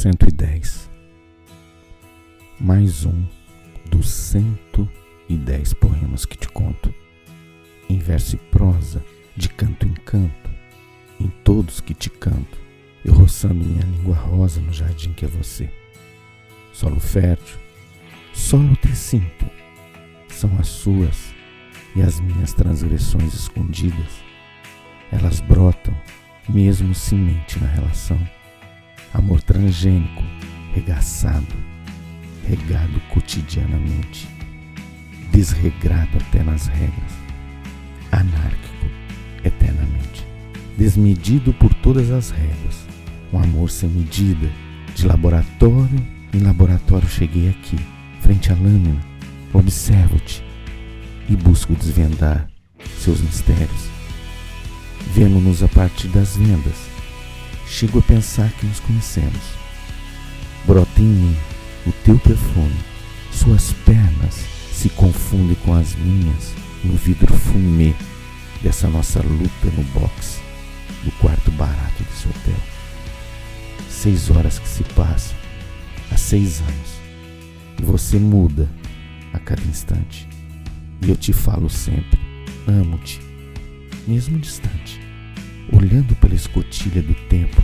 110. Mais um dos 110 poemas que te conto, em verso e prosa, de canto em canto, em todos que te canto, eu roçando minha língua rosa no jardim que é você. Solo fértil, solo te sinto, são as suas e as minhas transgressões escondidas. Elas brotam, mesmo sem mente na relação amor transgênico, regaçado, regado cotidianamente, desregrado até nas regras, anárquico eternamente, desmedido por todas as regras, um amor sem medida, de laboratório em laboratório cheguei aqui, frente à lâmina, observo-te e busco desvendar seus mistérios. Vemo-nos a partir das vendas, chego a pensar que nos conhecemos. Brota em mim o teu perfume, suas pernas se confundem com as minhas no vidro fumê dessa nossa luta no box do quarto barato desse hotel. Seis horas que se passam, há seis anos, e você muda a cada instante. E eu te falo sempre, amo-te, mesmo distante. Olhando escotilha do tempo,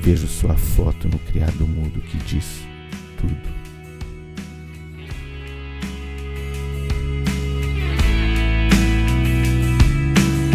vejo sua foto no criado mudo que diz tudo.